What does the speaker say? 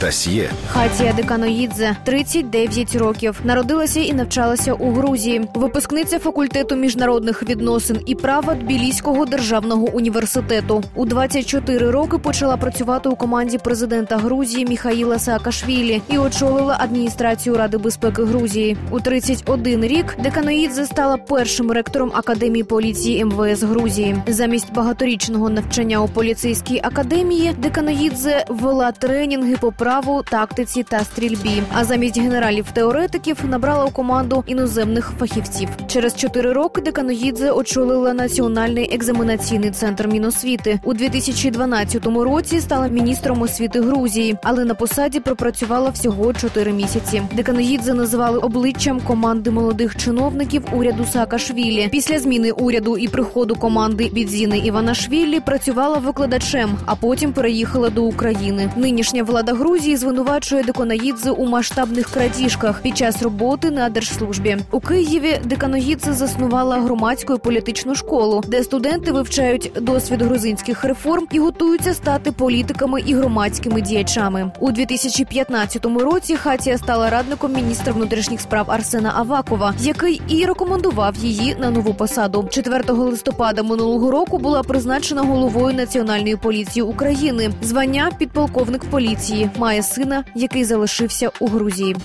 Дасьє Хатія Деканоїдзе 39 років. Народилася і навчалася у Грузії. Випускниця факультету міжнародних відносин і права Тбіліського державного університету. У 24 роки почала працювати у команді президента Грузії Міхаїла Саакашвілі і очолила адміністрацію Ради безпеки Грузії. У 31 рік Деканоїдзе стала першим ректором академії поліції МВС Грузії. Замість багаторічного навчання у поліцейській академії Деканоїдзе вела тренінги по праву, тактиці та стрільбі. А замість генералів-теоретиків набрала у команду іноземних фахівців. Через 4 роки Деканоїдзе очолила національний екзаменаційний центр Міносвіти. У 2012 році стала міністром освіти Грузії, але на посаді пропрацювала всього 4 місяці. Деканоїдзе називали обличчям команди молодих чиновників уряду Саакашвілі. Після зміни уряду і приходу команди Бідзіни Іванашвілі працювала викладачем, а потім переїхала до України. Нинішня влада Грузії звинувачує Деканоїдзе у масштабних крадіжках під час роботи на держслужбі. У Києві Деканоїдзе заснувала громадську і політичну школу, де студенти вивчають досвід грузинських реформ і готуються стати політиками і громадськими діячами. У 2015 році Хатія стала радником міністра внутрішніх справ Арсена Авакова, який і рекомендував її на нову посаду. 4 листопада минулого року була призначена головою національної поліції України. Звання підполковник поліції має сина, який залишився у Грузії.